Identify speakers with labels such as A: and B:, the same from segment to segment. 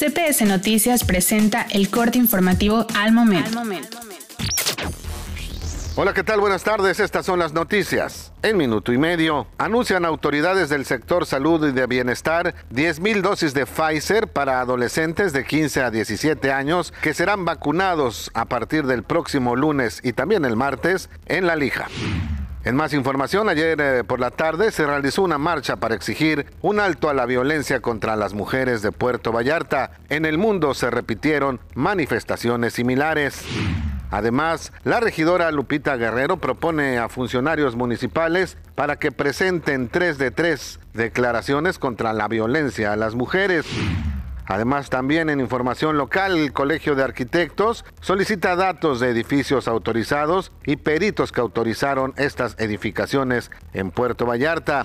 A: CPS Noticias presenta el corte informativo al momento.
B: Hola, ¿qué tal? Buenas tardes. Estas son las noticias. En minuto y medio, anuncian autoridades del sector salud y de bienestar 10.000 dosis de Pfizer para adolescentes de 15 a 17 años que serán vacunados a partir del próximo lunes y también el martes en La Lija. En más información, ayer eh, por la tarde se realizó una marcha para exigir un alto a la violencia contra las mujeres de Puerto Vallarta. En el mundo se repitieron manifestaciones similares. Además, la regidora Lupita Guerrero propone a funcionarios municipales para que presenten tres de tres declaraciones contra la violencia a las mujeres. Además, también en información local, el Colegio de Arquitectos solicita datos de edificios autorizados y peritos que autorizaron estas edificaciones en Puerto Vallarta.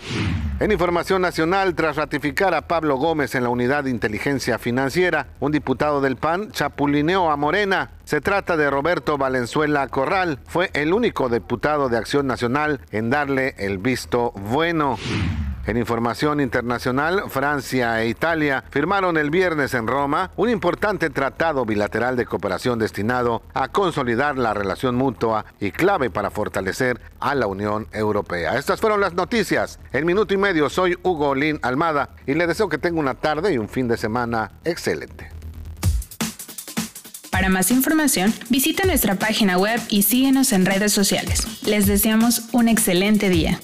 B: En información nacional, tras ratificar a Pablo Gómez en la unidad de inteligencia financiera, un diputado del PAN chapulineó a Morena. Se trata de Roberto Valenzuela Corral. Fue el único diputado de Acción Nacional en darle el visto bueno. En información internacional, Francia e Italia firmaron el viernes en Roma un importante tratado bilateral de cooperación destinado a consolidar la relación mutua y clave para fortalecer a la Unión Europea. Estas fueron las noticias. En minuto y medio soy Hugo Lin Almada y le deseo que tenga una tarde y un fin de semana excelente.
A: Para más información, visita nuestra página web y síguenos en redes sociales. Les deseamos un excelente día.